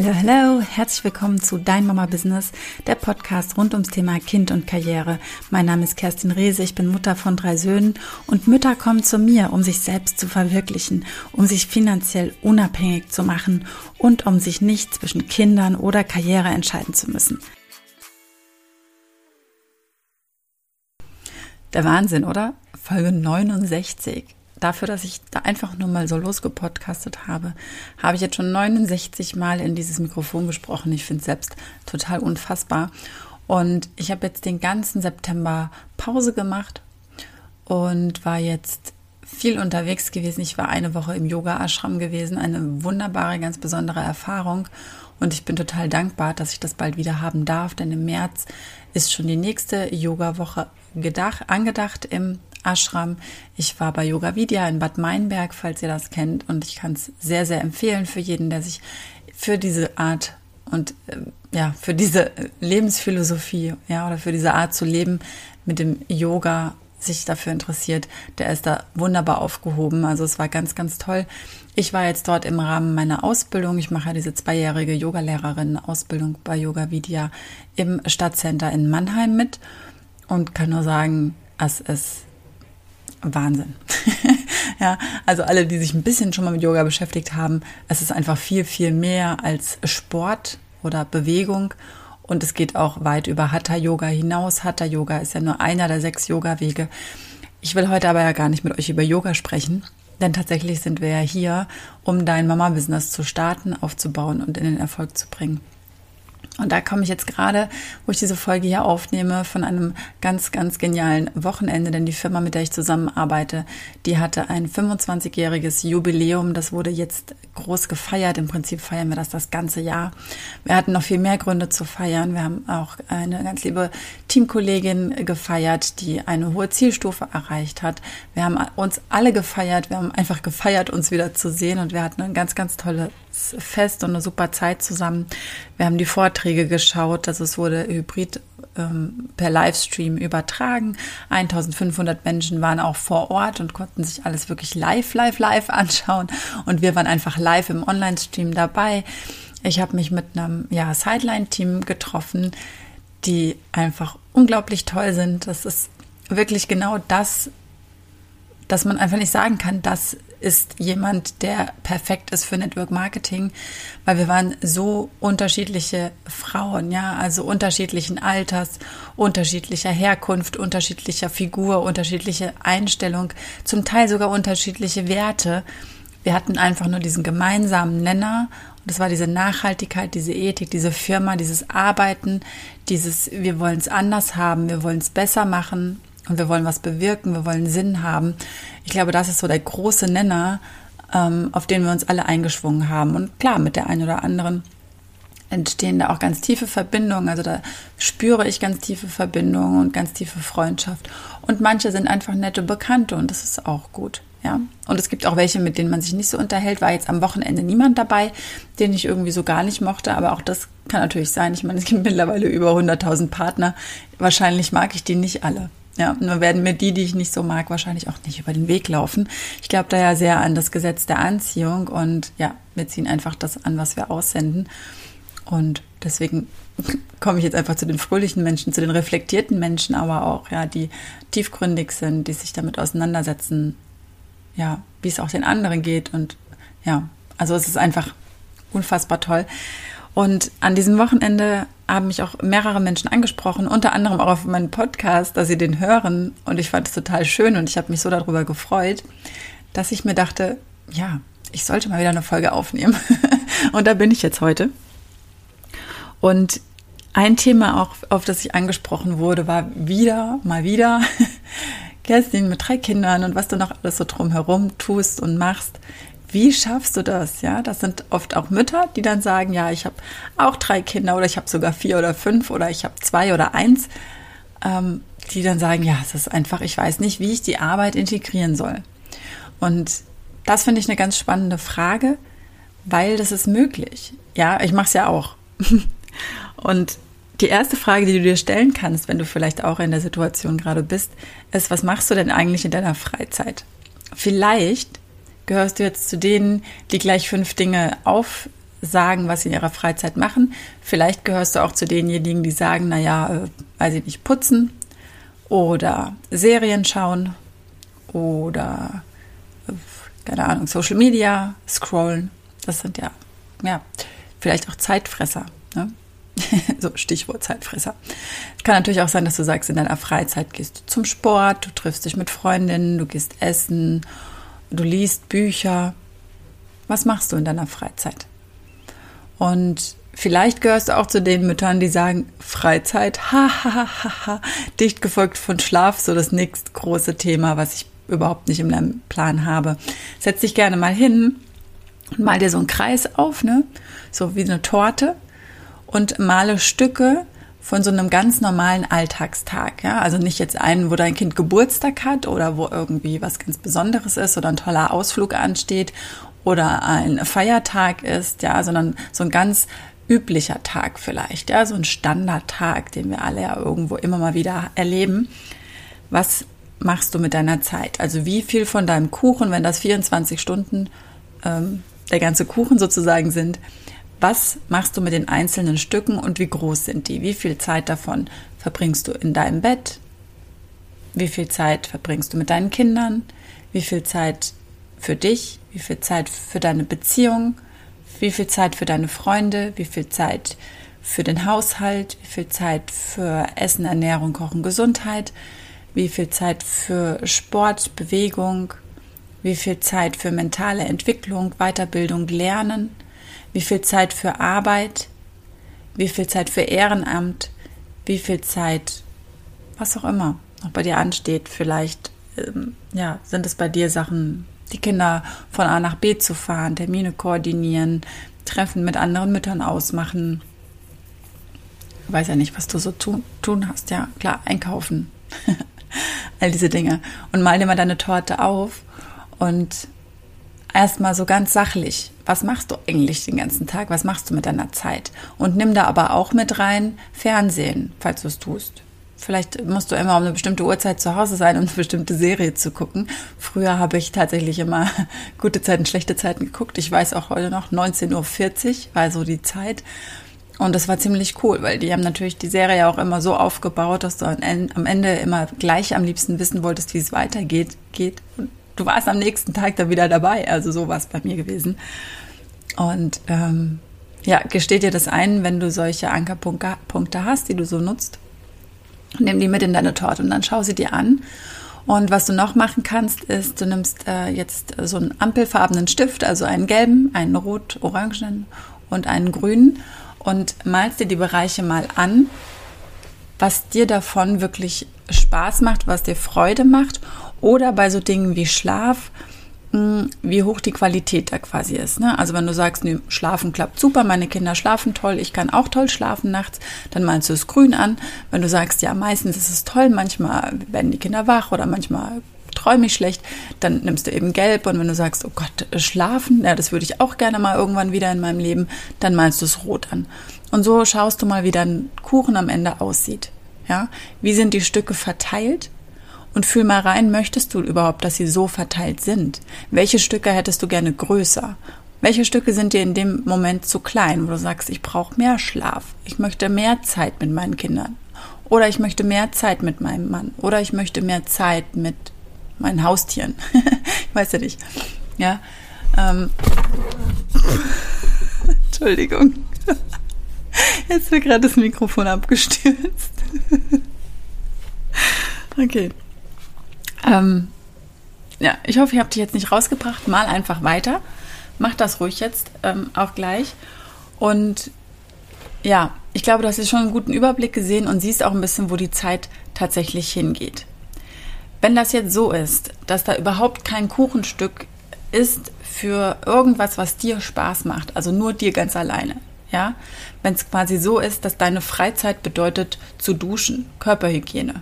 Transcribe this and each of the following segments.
Hallo, hallo, herzlich willkommen zu Dein Mama Business, der Podcast rund ums Thema Kind und Karriere. Mein Name ist Kerstin Rehse, ich bin Mutter von drei Söhnen und Mütter kommen zu mir, um sich selbst zu verwirklichen, um sich finanziell unabhängig zu machen und um sich nicht zwischen Kindern oder Karriere entscheiden zu müssen. Der Wahnsinn, oder? Folge 69 dafür, dass ich da einfach nur mal so losgepodcastet habe, habe ich jetzt schon 69 Mal in dieses Mikrofon gesprochen. Ich finde es selbst total unfassbar. Und ich habe jetzt den ganzen September Pause gemacht und war jetzt viel unterwegs gewesen. Ich war eine Woche im Yoga-Ashram gewesen. Eine wunderbare, ganz besondere Erfahrung. Und ich bin total dankbar, dass ich das bald wieder haben darf, denn im März ist schon die nächste Yoga-Woche angedacht im Ashram. Ich war bei Yoga Vidya in Bad Meinberg, falls ihr das kennt, und ich kann es sehr, sehr empfehlen für jeden, der sich für diese Art und äh, ja, für diese Lebensphilosophie, ja, oder für diese Art zu leben mit dem Yoga sich dafür interessiert, der ist da wunderbar aufgehoben. Also es war ganz, ganz toll. Ich war jetzt dort im Rahmen meiner Ausbildung. Ich mache diese zweijährige Yogalehrerin-Ausbildung bei Yoga Vidya im Stadtcenter in Mannheim mit und kann nur sagen, es ist Wahnsinn. ja, also alle, die sich ein bisschen schon mal mit Yoga beschäftigt haben, es ist einfach viel, viel mehr als Sport oder Bewegung. Und es geht auch weit über Hatha Yoga hinaus. Hatha Yoga ist ja nur einer der sechs Yoga-Wege. Ich will heute aber ja gar nicht mit euch über Yoga sprechen, denn tatsächlich sind wir ja hier, um dein Mama-Business zu starten, aufzubauen und in den Erfolg zu bringen. Und da komme ich jetzt gerade, wo ich diese Folge hier aufnehme, von einem ganz, ganz genialen Wochenende, denn die Firma, mit der ich zusammenarbeite, die hatte ein 25-jähriges Jubiläum. Das wurde jetzt groß gefeiert. Im Prinzip feiern wir das das ganze Jahr. Wir hatten noch viel mehr Gründe zu feiern. Wir haben auch eine ganz liebe Teamkollegin gefeiert, die eine hohe Zielstufe erreicht hat. Wir haben uns alle gefeiert. Wir haben einfach gefeiert, uns wieder zu sehen. Und wir hatten ein ganz, ganz tolles Fest und eine super Zeit zusammen. Wir haben die Vorträge geschaut. Also es wurde hybrid ähm, per Livestream übertragen. 1500 Menschen waren auch vor Ort und konnten sich alles wirklich live, live, live anschauen. Und wir waren einfach live im Online-Stream dabei. Ich habe mich mit einem ja, Sideline-Team getroffen, die einfach unglaublich toll sind. Das ist wirklich genau das, dass man einfach nicht sagen kann, das ist jemand, der perfekt ist für Network Marketing, weil wir waren so unterschiedliche Frauen, ja, also unterschiedlichen Alters, unterschiedlicher Herkunft, unterschiedlicher Figur, unterschiedliche Einstellung, zum Teil sogar unterschiedliche Werte. Wir hatten einfach nur diesen gemeinsamen Nenner und das war diese Nachhaltigkeit, diese Ethik, diese Firma, dieses Arbeiten, dieses wir wollen es anders haben, wir wollen es besser machen, und wir wollen was bewirken, wir wollen Sinn haben. Ich glaube, das ist so der große Nenner, ähm, auf den wir uns alle eingeschwungen haben. Und klar, mit der einen oder anderen entstehen da auch ganz tiefe Verbindungen. Also da spüre ich ganz tiefe Verbindungen und ganz tiefe Freundschaft. Und manche sind einfach nette Bekannte und das ist auch gut. Ja, und es gibt auch welche, mit denen man sich nicht so unterhält. War jetzt am Wochenende niemand dabei, den ich irgendwie so gar nicht mochte. Aber auch das kann natürlich sein. Ich meine, es gibt mittlerweile über 100.000 Partner. Wahrscheinlich mag ich die nicht alle. Ja, nur werden mir die, die ich nicht so mag, wahrscheinlich auch nicht über den Weg laufen. Ich glaube da ja sehr an das Gesetz der Anziehung und ja, wir ziehen einfach das an, was wir aussenden. Und deswegen komme ich jetzt einfach zu den fröhlichen Menschen, zu den reflektierten Menschen, aber auch, ja, die tiefgründig sind, die sich damit auseinandersetzen, ja, wie es auch den anderen geht. Und ja, also es ist einfach unfassbar toll. Und an diesem Wochenende haben mich auch mehrere Menschen angesprochen, unter anderem auch auf meinen Podcast, dass sie den hören. Und ich fand es total schön und ich habe mich so darüber gefreut, dass ich mir dachte, ja, ich sollte mal wieder eine Folge aufnehmen. und da bin ich jetzt heute. Und ein Thema auch, auf das ich angesprochen wurde, war wieder, mal wieder, Kerstin mit drei Kindern und was du noch alles so drumherum tust und machst. Wie schaffst du das? Ja, das sind oft auch Mütter, die dann sagen, ja, ich habe auch drei Kinder oder ich habe sogar vier oder fünf oder ich habe zwei oder eins, ähm, die dann sagen, ja, es ist einfach, ich weiß nicht, wie ich die Arbeit integrieren soll. Und das finde ich eine ganz spannende Frage, weil das ist möglich. Ja, ich mache es ja auch. Und die erste Frage, die du dir stellen kannst, wenn du vielleicht auch in der Situation gerade bist, ist, was machst du denn eigentlich in deiner Freizeit? Vielleicht gehörst du jetzt zu denen, die gleich fünf Dinge auf sagen, was sie in ihrer Freizeit machen. Vielleicht gehörst du auch zu denjenigen, die sagen, naja, äh, weiß ich nicht, putzen oder Serien schauen oder, äh, keine Ahnung, Social Media scrollen. Das sind ja, ja, vielleicht auch Zeitfresser. Ne? so Stichwort Zeitfresser. Es kann natürlich auch sein, dass du sagst, in deiner Freizeit gehst du zum Sport, du triffst dich mit Freundinnen, du gehst essen, du liest Bücher. Was machst du in deiner Freizeit? Und vielleicht gehörst du auch zu den Müttern, die sagen, Freizeit, ha, ha, ha, ha, dicht gefolgt von Schlaf, so das nächste große Thema, was ich überhaupt nicht in meinem Plan habe. Setz dich gerne mal hin und mal dir so einen Kreis auf, ne? So wie eine Torte und male Stücke von so einem ganz normalen Alltagstag. Ja? Also nicht jetzt einen, wo dein Kind Geburtstag hat oder wo irgendwie was ganz Besonderes ist oder ein toller Ausflug ansteht oder ein Feiertag ist, ja, sondern so ein ganz üblicher Tag vielleicht, ja, so ein Standardtag, den wir alle ja irgendwo immer mal wieder erleben. Was machst du mit deiner Zeit? Also wie viel von deinem Kuchen, wenn das 24 Stunden ähm, der ganze Kuchen sozusagen sind, was machst du mit den einzelnen Stücken und wie groß sind die? Wie viel Zeit davon verbringst du in deinem Bett? Wie viel Zeit verbringst du mit deinen Kindern? Wie viel Zeit für dich? Wie viel Zeit für deine Beziehung? Wie viel Zeit für deine Freunde? Wie viel Zeit für den Haushalt? Wie viel Zeit für Essen, Ernährung, Kochen, Gesundheit? Wie viel Zeit für Sport, Bewegung? Wie viel Zeit für mentale Entwicklung, Weiterbildung, Lernen? Wie viel Zeit für Arbeit, wie viel Zeit für Ehrenamt, wie viel Zeit, was auch immer noch bei dir ansteht. Vielleicht ähm, ja, sind es bei dir Sachen, die Kinder von A nach B zu fahren, Termine koordinieren, Treffen mit anderen Müttern ausmachen. Ich weiß ja nicht, was du so tun, tun hast. Ja, klar, einkaufen. All diese Dinge. Und mal dir mal deine Torte auf und erstmal so ganz sachlich, was machst du eigentlich den ganzen Tag? Was machst du mit deiner Zeit? Und nimm da aber auch mit rein Fernsehen, falls du es tust. Vielleicht musst du immer um eine bestimmte Uhrzeit zu Hause sein, um eine bestimmte Serie zu gucken. Früher habe ich tatsächlich immer gute Zeiten, schlechte Zeiten geguckt. Ich weiß auch heute noch, 19.40 Uhr war so die Zeit. Und das war ziemlich cool, weil die haben natürlich die Serie auch immer so aufgebaut, dass du am Ende immer gleich am liebsten wissen wolltest, wie es weitergeht. Geht. Und du warst am nächsten Tag da wieder dabei. Also so war es bei mir gewesen. Und ähm, ja, gesteht dir das ein, wenn du solche Ankerpunkte hast, die du so nutzt. Nimm die mit in deine Torte und dann schau sie dir an. Und was du noch machen kannst, ist, du nimmst äh, jetzt so einen ampelfarbenen Stift, also einen gelben, einen rot-orangenen und einen grünen und malst dir die Bereiche mal an, was dir davon wirklich Spaß macht, was dir Freude macht oder bei so Dingen wie Schlaf, hm, wie hoch die Qualität da quasi ist. Ne? Also wenn du sagst, nee, schlafen klappt super, meine Kinder schlafen toll, ich kann auch toll schlafen nachts, dann meinst du es grün an. Wenn du sagst, ja, meistens ist es toll, manchmal werden die Kinder wach oder manchmal träume ich schlecht, dann nimmst du eben gelb und wenn du sagst, oh Gott, schlafen, ja, das würde ich auch gerne mal irgendwann wieder in meinem Leben, dann meinst du es rot an. Und so schaust du mal, wie dein Kuchen am Ende aussieht. Ja, wie sind die Stücke verteilt? Und fühl mal rein, möchtest du überhaupt, dass sie so verteilt sind? Welche Stücke hättest du gerne größer? Welche Stücke sind dir in dem Moment zu klein, wo du sagst, ich brauche mehr Schlaf, ich möchte mehr Zeit mit meinen Kindern oder ich möchte mehr Zeit mit meinem Mann oder ich möchte mehr Zeit mit meinen Haustieren. ich weiß ja nicht. Ja. Ähm. Entschuldigung. Jetzt wird gerade das Mikrofon abgestürzt. okay. Ähm, ja, ich hoffe, ihr habt dich jetzt nicht rausgebracht. Mal einfach weiter. Mach das ruhig jetzt ähm, auch gleich. Und ja, ich glaube, du hast jetzt schon einen guten Überblick gesehen und siehst auch ein bisschen, wo die Zeit tatsächlich hingeht. Wenn das jetzt so ist, dass da überhaupt kein Kuchenstück ist für irgendwas, was dir Spaß macht, also nur dir ganz alleine, ja, wenn es quasi so ist, dass deine Freizeit bedeutet zu duschen, Körperhygiene,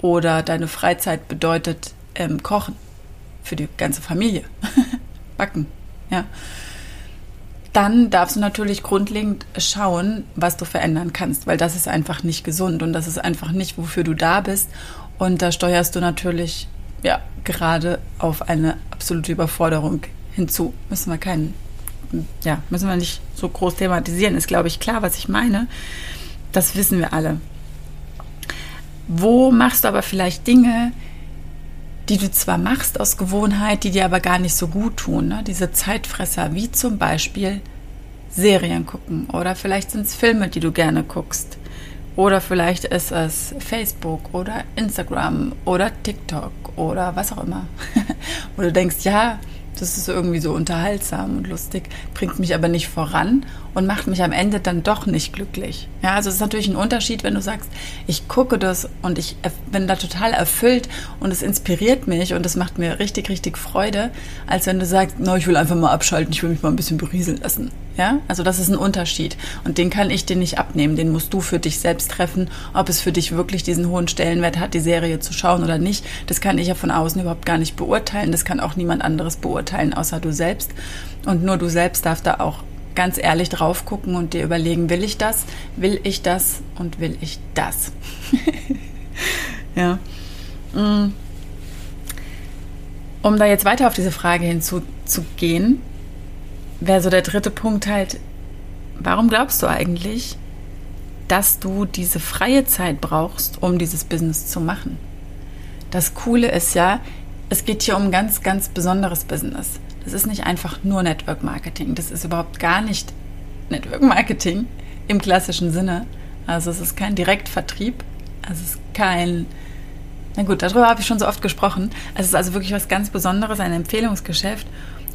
oder deine Freizeit bedeutet ähm, Kochen für die ganze Familie, Backen, ja. Dann darfst du natürlich grundlegend schauen, was du verändern kannst, weil das ist einfach nicht gesund und das ist einfach nicht, wofür du da bist. Und da steuerst du natürlich ja gerade auf eine absolute Überforderung hinzu. Müssen wir keinen ja, müssen wir nicht so groß thematisieren. Ist, glaube ich, klar, was ich meine. Das wissen wir alle. Wo machst du aber vielleicht Dinge, die du zwar machst aus Gewohnheit, die dir aber gar nicht so gut tun. Ne? Diese Zeitfresser, wie zum Beispiel Serien gucken oder vielleicht sind es Filme, die du gerne guckst. Oder vielleicht ist es Facebook oder Instagram oder TikTok oder was auch immer. Wo du denkst, ja, das ist irgendwie so unterhaltsam und lustig, bringt mich aber nicht voran und macht mich am Ende dann doch nicht glücklich. Ja, also es ist natürlich ein Unterschied, wenn du sagst, ich gucke das und ich bin da total erfüllt und es inspiriert mich und es macht mir richtig, richtig Freude, als wenn du sagst, no, ich will einfach mal abschalten, ich will mich mal ein bisschen berieseln lassen. Ja, also das ist ein Unterschied und den kann ich dir nicht abnehmen, den musst du für dich selbst treffen, ob es für dich wirklich diesen hohen Stellenwert hat, die Serie zu schauen oder nicht. Das kann ich ja von außen überhaupt gar nicht beurteilen, das kann auch niemand anderes beurteilen, außer du selbst. Und nur du selbst darfst da auch ganz ehrlich drauf gucken und dir überlegen, will ich das, will ich das und will ich das. ja. Mm. Um da jetzt weiter auf diese Frage hinzugehen, wäre so der dritte Punkt halt, warum glaubst du eigentlich, dass du diese freie Zeit brauchst, um dieses Business zu machen? Das Coole ist ja, es geht hier um ganz, ganz besonderes Business. Das ist nicht einfach nur Network Marketing. Das ist überhaupt gar nicht Network Marketing im klassischen Sinne. Also es ist kein Direktvertrieb. Es ist kein, na gut, darüber habe ich schon so oft gesprochen. Es ist also wirklich was ganz Besonderes, ein Empfehlungsgeschäft.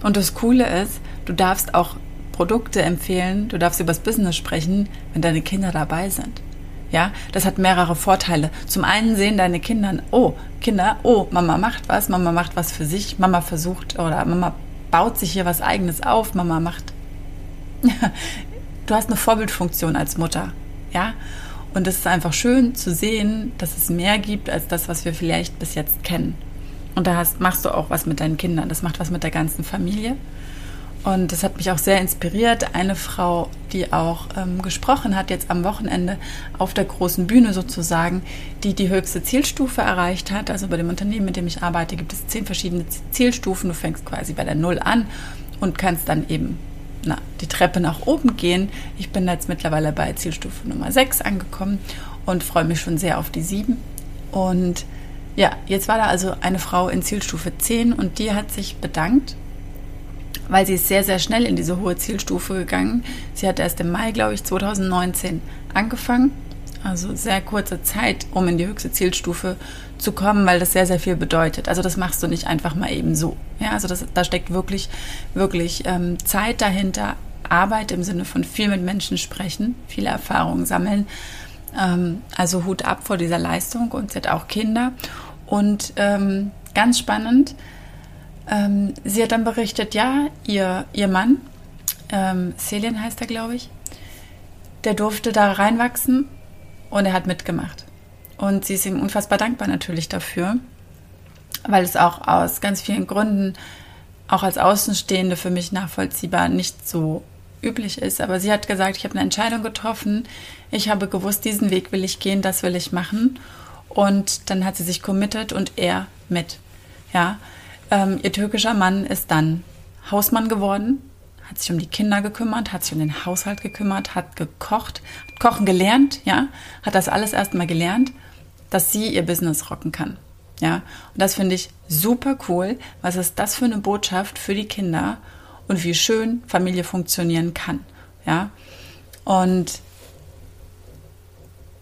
Und das Coole ist, du darfst auch Produkte empfehlen, du darfst über das Business sprechen, wenn deine Kinder dabei sind. Ja, das hat mehrere Vorteile. Zum einen sehen deine Kinder, oh, Kinder, oh, Mama macht was, Mama macht was für sich, Mama versucht oder Mama baut sich hier was eigenes auf, Mama macht. du hast eine Vorbildfunktion als Mutter, ja? Und es ist einfach schön zu sehen, dass es mehr gibt als das, was wir vielleicht bis jetzt kennen. Und da hast, machst du auch was mit deinen Kindern. Das macht was mit der ganzen Familie. Und das hat mich auch sehr inspiriert. Eine Frau, die auch ähm, gesprochen hat, jetzt am Wochenende auf der großen Bühne sozusagen, die die höchste Zielstufe erreicht hat. Also bei dem Unternehmen, mit dem ich arbeite, gibt es zehn verschiedene Zielstufen. Du fängst quasi bei der Null an und kannst dann eben na, die Treppe nach oben gehen. Ich bin jetzt mittlerweile bei Zielstufe Nummer 6 angekommen und freue mich schon sehr auf die 7. Und ja, jetzt war da also eine Frau in Zielstufe 10 und die hat sich bedankt, weil sie ist sehr, sehr schnell in diese hohe Zielstufe gegangen. Sie hat erst im Mai, glaube ich, 2019 angefangen. Also sehr kurze Zeit, um in die höchste Zielstufe zu kommen, weil das sehr, sehr viel bedeutet. Also das machst du nicht einfach mal eben so. Ja, also das, da steckt wirklich, wirklich ähm, Zeit dahinter, Arbeit im Sinne von viel mit Menschen sprechen, viele Erfahrungen sammeln also Hut ab vor dieser Leistung und sie hat auch Kinder. Und ähm, ganz spannend, ähm, sie hat dann berichtet, ja, ihr, ihr Mann, ähm, Selin heißt er, glaube ich, der durfte da reinwachsen und er hat mitgemacht. Und sie ist ihm unfassbar dankbar natürlich dafür, weil es auch aus ganz vielen Gründen, auch als Außenstehende für mich nachvollziehbar, nicht so üblich ist. Aber sie hat gesagt, ich habe eine Entscheidung getroffen. Ich habe gewusst, diesen Weg will ich gehen, das will ich machen. Und dann hat sie sich committed und er mit. Ja, ähm, ihr türkischer Mann ist dann Hausmann geworden, hat sich um die Kinder gekümmert, hat sich um den Haushalt gekümmert, hat gekocht, hat kochen gelernt, ja, hat das alles erstmal gelernt, dass sie ihr Business rocken kann. Ja, und das finde ich super cool. Was ist das für eine Botschaft für die Kinder? Und wie schön Familie funktionieren kann. Ja, und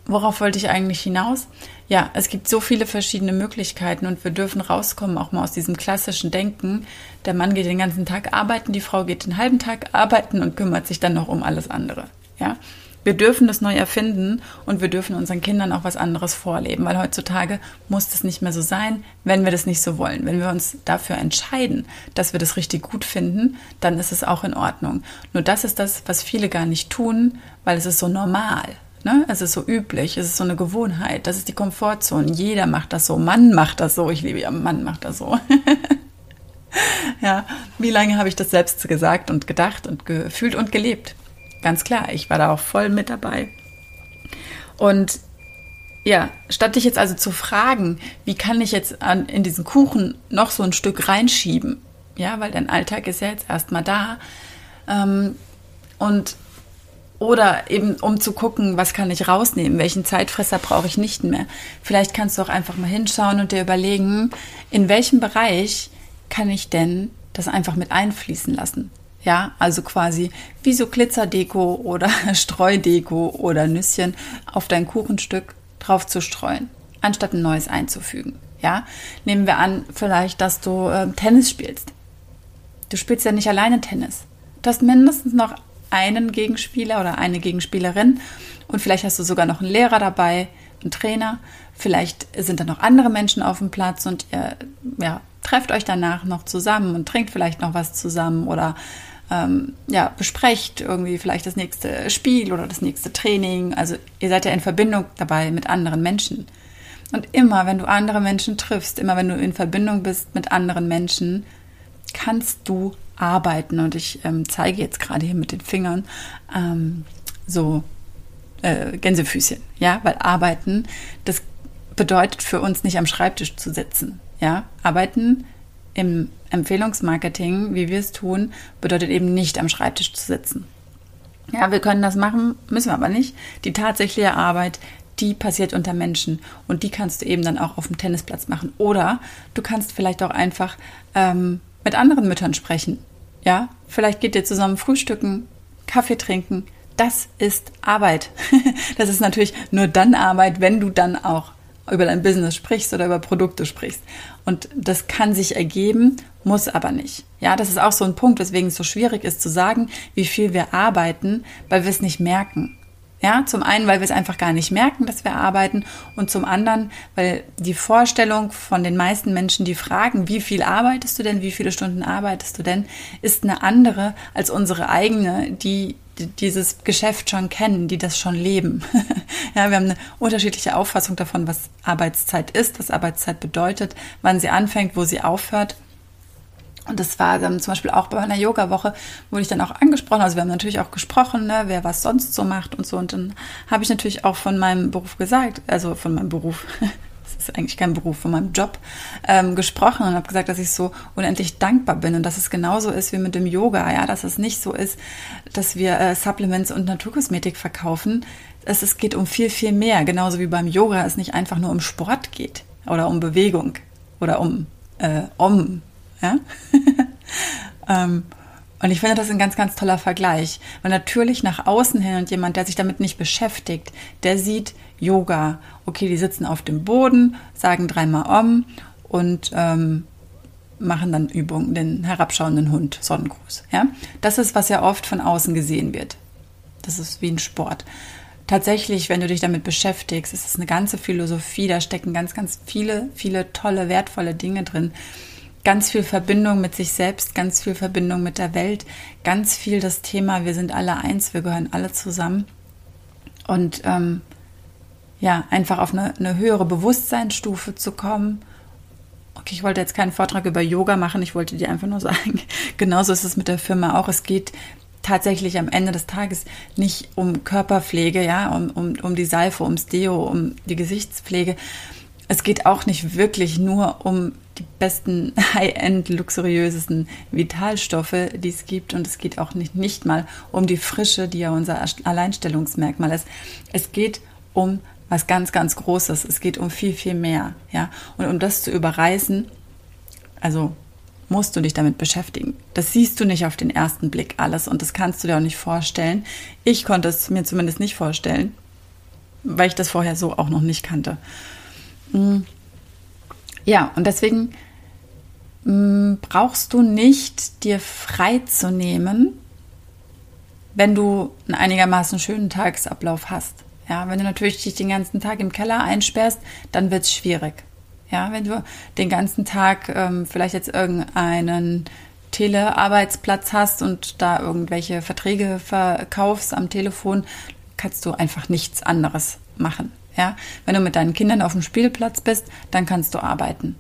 worauf wollte ich eigentlich hinaus? Ja, es gibt so viele verschiedene Möglichkeiten und wir dürfen rauskommen auch mal aus diesem klassischen Denken. Der Mann geht den ganzen Tag arbeiten, die Frau geht den halben Tag arbeiten und kümmert sich dann noch um alles andere. Ja, wir dürfen das neu erfinden und wir dürfen unseren Kindern auch was anderes vorleben, weil heutzutage muss das nicht mehr so sein, wenn wir das nicht so wollen. Wenn wir uns dafür entscheiden, dass wir das richtig gut finden, dann ist es auch in Ordnung. Nur das ist das, was viele gar nicht tun, weil es ist so normal. Ne? Es ist so üblich, es ist so eine Gewohnheit, das ist die Komfortzone. Jeder macht das so, Mann macht das so, ich liebe ja, Mann macht das so. ja, wie lange habe ich das selbst gesagt und gedacht und gefühlt und gelebt? Ganz klar, ich war da auch voll mit dabei. Und ja, statt dich jetzt also zu fragen, wie kann ich jetzt an, in diesen Kuchen noch so ein Stück reinschieben, ja, weil dein Alltag ist ja jetzt erstmal da, Ähm, und oder eben um zu gucken, was kann ich rausnehmen, welchen Zeitfresser brauche ich nicht mehr. Vielleicht kannst du auch einfach mal hinschauen und dir überlegen, in welchem Bereich kann ich denn das einfach mit einfließen lassen. Ja, also quasi wie so Glitzerdeko oder Streudeko oder Nüsschen auf dein Kuchenstück drauf zu streuen, anstatt ein neues einzufügen. Ja, nehmen wir an, vielleicht, dass du äh, Tennis spielst. Du spielst ja nicht alleine Tennis. Du hast mindestens noch einen Gegenspieler oder eine Gegenspielerin und vielleicht hast du sogar noch einen Lehrer dabei, einen Trainer. Vielleicht sind da noch andere Menschen auf dem Platz und ihr ja, trefft euch danach noch zusammen und trinkt vielleicht noch was zusammen oder ähm, ja, besprecht irgendwie vielleicht das nächste Spiel oder das nächste Training. Also ihr seid ja in Verbindung dabei mit anderen Menschen. Und immer, wenn du andere Menschen triffst, immer wenn du in Verbindung bist mit anderen Menschen, kannst du arbeiten. Und ich ähm, zeige jetzt gerade hier mit den Fingern ähm, so äh, Gänsefüßchen, ja, weil arbeiten, das bedeutet für uns nicht am Schreibtisch zu sitzen, ja. Arbeiten im Empfehlungsmarketing, wie wir es tun, bedeutet eben nicht am Schreibtisch zu sitzen. Ja, wir können das machen, müssen wir aber nicht. Die tatsächliche Arbeit, die passiert unter Menschen und die kannst du eben dann auch auf dem Tennisplatz machen. Oder du kannst vielleicht auch einfach ähm, mit anderen Müttern sprechen. Ja, vielleicht geht ihr zusammen frühstücken, Kaffee trinken. Das ist Arbeit. das ist natürlich nur dann Arbeit, wenn du dann auch über dein Business sprichst oder über Produkte sprichst. Und das kann sich ergeben, muss aber nicht. Ja, das ist auch so ein Punkt, weswegen es so schwierig ist zu sagen, wie viel wir arbeiten, weil wir es nicht merken. Ja, zum einen, weil wir es einfach gar nicht merken, dass wir arbeiten und zum anderen, weil die Vorstellung von den meisten Menschen, die fragen, wie viel arbeitest du denn, wie viele Stunden arbeitest du denn, ist eine andere als unsere eigene, die dieses Geschäft schon kennen, die das schon leben. ja, wir haben eine unterschiedliche Auffassung davon, was Arbeitszeit ist, was Arbeitszeit bedeutet, wann sie anfängt, wo sie aufhört. Und das war dann zum Beispiel auch bei einer Yoga-Woche, wurde ich dann auch angesprochen. Also wir haben natürlich auch gesprochen, ne, wer was sonst so macht und so. Und dann habe ich natürlich auch von meinem Beruf gesagt, also von meinem Beruf, ist eigentlich kein Beruf, von meinem Job ähm, gesprochen und habe gesagt, dass ich so unendlich dankbar bin und dass es genauso ist wie mit dem Yoga, ja, dass es nicht so ist, dass wir äh, Supplements und Naturkosmetik verkaufen. Dass es geht um viel, viel mehr. Genauso wie beim Yoga es nicht einfach nur um Sport geht oder um Bewegung oder um äh, Om ja? ähm, und ich finde das ein ganz, ganz toller Vergleich. Weil natürlich nach außen hin und jemand, der sich damit nicht beschäftigt, der sieht Yoga. Okay, die sitzen auf dem Boden, sagen dreimal Om und ähm, machen dann Übungen, den herabschauenden Hund, Sonnengruß. Ja? Das ist, was ja oft von außen gesehen wird. Das ist wie ein Sport. Tatsächlich, wenn du dich damit beschäftigst, ist es eine ganze Philosophie, da stecken ganz, ganz viele, viele tolle, wertvolle Dinge drin ganz viel Verbindung mit sich selbst, ganz viel Verbindung mit der Welt, ganz viel das Thema, wir sind alle eins, wir gehören alle zusammen. Und ähm, ja, einfach auf eine, eine höhere Bewusstseinsstufe zu kommen. Okay, ich wollte jetzt keinen Vortrag über Yoga machen, ich wollte dir einfach nur sagen, genauso ist es mit der Firma auch. Es geht tatsächlich am Ende des Tages nicht um Körperpflege, ja, um, um, um die Seife, ums Deo, um die Gesichtspflege. Es geht auch nicht wirklich nur um die besten High-End, luxuriösesten Vitalstoffe, die es gibt. Und es geht auch nicht, nicht mal um die Frische, die ja unser Alleinstellungsmerkmal ist. Es geht um was ganz, ganz Großes. Es geht um viel, viel mehr. Ja? Und um das zu überreißen, also musst du dich damit beschäftigen. Das siehst du nicht auf den ersten Blick alles und das kannst du dir auch nicht vorstellen. Ich konnte es mir zumindest nicht vorstellen, weil ich das vorher so auch noch nicht kannte. Hm. Ja, und deswegen mm, brauchst du nicht dir freizunehmen, wenn du einen einigermaßen schönen Tagesablauf hast. Ja, wenn du natürlich dich den ganzen Tag im Keller einsperrst, dann wird es schwierig. Ja, wenn du den ganzen Tag ähm, vielleicht jetzt irgendeinen Telearbeitsplatz hast und da irgendwelche Verträge verkaufst am Telefon, kannst du einfach nichts anderes machen. Ja, wenn du mit deinen Kindern auf dem Spielplatz bist, dann kannst du arbeiten.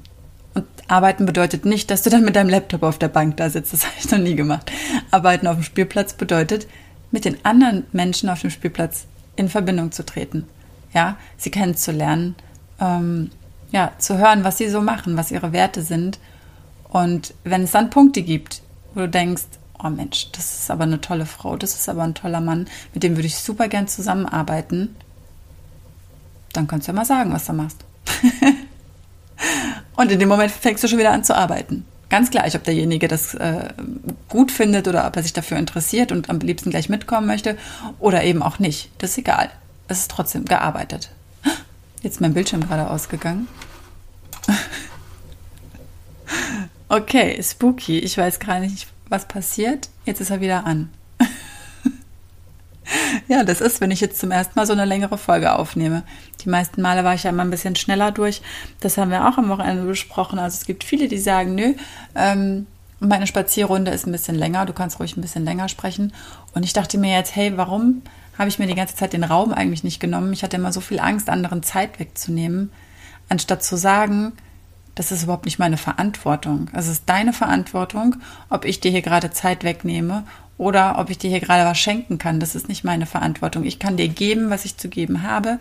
Und arbeiten bedeutet nicht, dass du dann mit deinem Laptop auf der Bank da sitzt. Das habe ich noch nie gemacht. Arbeiten auf dem Spielplatz bedeutet, mit den anderen Menschen auf dem Spielplatz in Verbindung zu treten. Ja, sie kennenzulernen, ähm, ja, zu hören, was sie so machen, was ihre Werte sind. Und wenn es dann Punkte gibt, wo du denkst, oh Mensch, das ist aber eine tolle Frau, das ist aber ein toller Mann, mit dem würde ich super gern zusammenarbeiten, dann kannst du ja mal sagen, was du machst. Und in dem Moment fängst du schon wieder an zu arbeiten. Ganz gleich, ob derjenige das äh, gut findet oder ob er sich dafür interessiert und am liebsten gleich mitkommen möchte oder eben auch nicht. Das ist egal. Es ist trotzdem gearbeitet. Jetzt ist mein Bildschirm gerade ausgegangen. Okay, spooky. Ich weiß gar nicht, was passiert. Jetzt ist er wieder an. Ja, das ist, wenn ich jetzt zum ersten Mal so eine längere Folge aufnehme. Die meisten Male war ich ja immer ein bisschen schneller durch. Das haben wir auch am Wochenende besprochen. Also es gibt viele, die sagen, nö, ähm, meine Spazierrunde ist ein bisschen länger. Du kannst ruhig ein bisschen länger sprechen. Und ich dachte mir jetzt, hey, warum habe ich mir die ganze Zeit den Raum eigentlich nicht genommen? Ich hatte immer so viel Angst, anderen Zeit wegzunehmen, anstatt zu sagen, das ist überhaupt nicht meine Verantwortung. Es ist deine Verantwortung, ob ich dir hier gerade Zeit wegnehme oder ob ich dir hier gerade was schenken kann. Das ist nicht meine Verantwortung. Ich kann dir geben, was ich zu geben habe.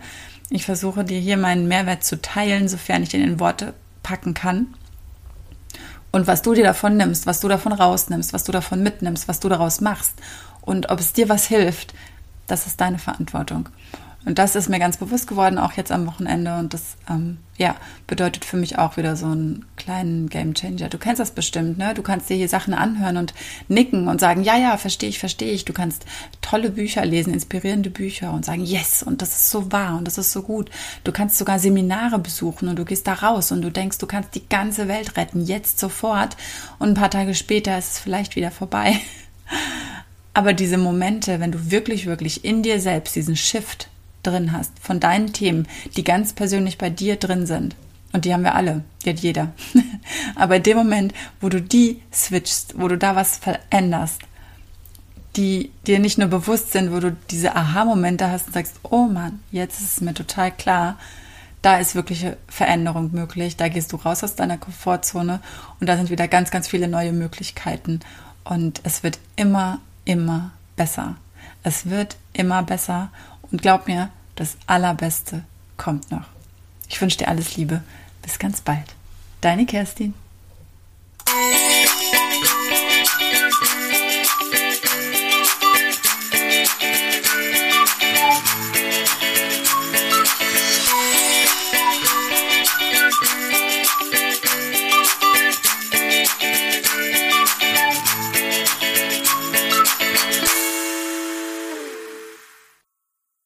Ich versuche dir hier meinen Mehrwert zu teilen, sofern ich den in Worte packen kann. Und was du dir davon nimmst, was du davon rausnimmst, was du davon mitnimmst, was du daraus machst und ob es dir was hilft, das ist deine Verantwortung. Und das ist mir ganz bewusst geworden, auch jetzt am Wochenende. Und das ähm, ja, bedeutet für mich auch wieder so einen kleinen Game Changer. Du kennst das bestimmt, ne? Du kannst dir hier Sachen anhören und nicken und sagen, ja, ja, verstehe ich, verstehe ich. Du kannst tolle Bücher lesen, inspirierende Bücher und sagen, yes, und das ist so wahr und das ist so gut. Du kannst sogar Seminare besuchen und du gehst da raus und du denkst, du kannst die ganze Welt retten, jetzt sofort. Und ein paar Tage später ist es vielleicht wieder vorbei. Aber diese Momente, wenn du wirklich, wirklich in dir selbst diesen Shift drin hast, von deinen Themen, die ganz persönlich bei dir drin sind. Und die haben wir alle, die hat jeder. Aber in dem Moment, wo du die switchst, wo du da was veränderst, die dir nicht nur bewusst sind, wo du diese Aha-Momente hast und sagst, oh Mann, jetzt ist es mir total klar, da ist wirkliche Veränderung möglich, da gehst du raus aus deiner Komfortzone und da sind wieder ganz, ganz viele neue Möglichkeiten und es wird immer, immer besser. Es wird immer besser und glaub mir, das Allerbeste kommt noch. Ich wünsche dir alles Liebe. Bis ganz bald. Deine Kerstin.